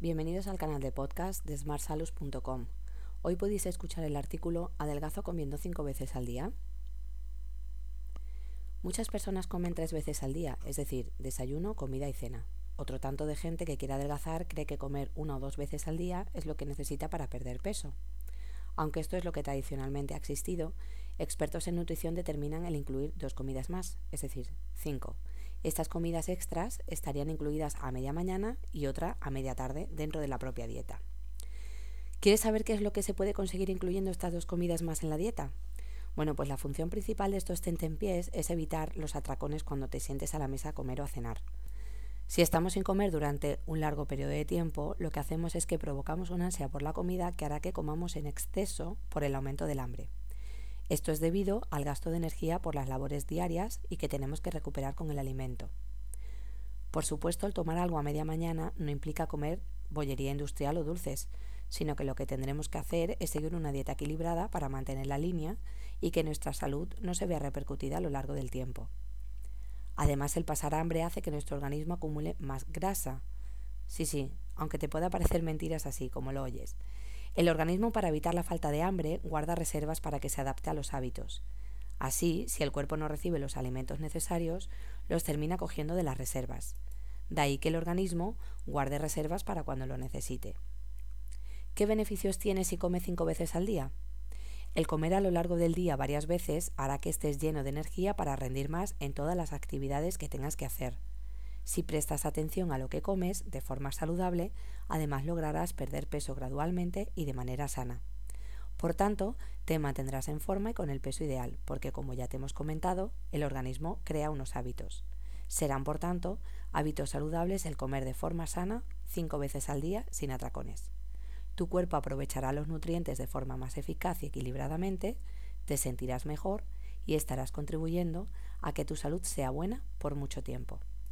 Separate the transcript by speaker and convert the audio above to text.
Speaker 1: Bienvenidos al canal de podcast de smartsalus.com. Hoy podéis escuchar el artículo ¿Adelgazo comiendo cinco veces al día? Muchas personas comen tres veces al día, es decir, desayuno, comida y cena. Otro tanto de gente que quiere adelgazar cree que comer una o dos veces al día es lo que necesita para perder peso. Aunque esto es lo que tradicionalmente ha existido, expertos en nutrición determinan el incluir dos comidas más, es decir, cinco estas comidas extras estarían incluidas a media mañana y otra a media tarde dentro de la propia dieta. ¿Quieres saber qué es lo que se puede conseguir incluyendo estas dos comidas más en la dieta? Bueno, pues la función principal de estos tentempiés es evitar los atracones cuando te sientes a la mesa a comer o a cenar. Si estamos sin comer durante un largo periodo de tiempo, lo que hacemos es que provocamos una ansia por la comida que hará que comamos en exceso por el aumento del hambre. Esto es debido al gasto de energía por las labores diarias y que tenemos que recuperar con el alimento. Por supuesto, el tomar algo a media mañana no implica comer bollería industrial o dulces, sino que lo que tendremos que hacer es seguir una dieta equilibrada para mantener la línea y que nuestra salud no se vea repercutida a lo largo del tiempo. Además, el pasar hambre hace que nuestro organismo acumule más grasa. Sí, sí, aunque te pueda parecer mentiras así como lo oyes. El organismo para evitar la falta de hambre guarda reservas para que se adapte a los hábitos. Así, si el cuerpo no recibe los alimentos necesarios, los termina cogiendo de las reservas. De ahí que el organismo guarde reservas para cuando lo necesite. ¿Qué beneficios tiene si come cinco veces al día? El comer a lo largo del día varias veces hará que estés lleno de energía para rendir más en todas las actividades que tengas que hacer. Si prestas atención a lo que comes de forma saludable, además lograrás perder peso gradualmente y de manera sana. Por tanto, te mantendrás en forma y con el peso ideal, porque como ya te hemos comentado, el organismo crea unos hábitos. Serán, por tanto, hábitos saludables el comer de forma sana cinco veces al día sin atracones. Tu cuerpo aprovechará los nutrientes de forma más eficaz y equilibradamente, te sentirás mejor y estarás contribuyendo a que tu salud sea buena por mucho tiempo.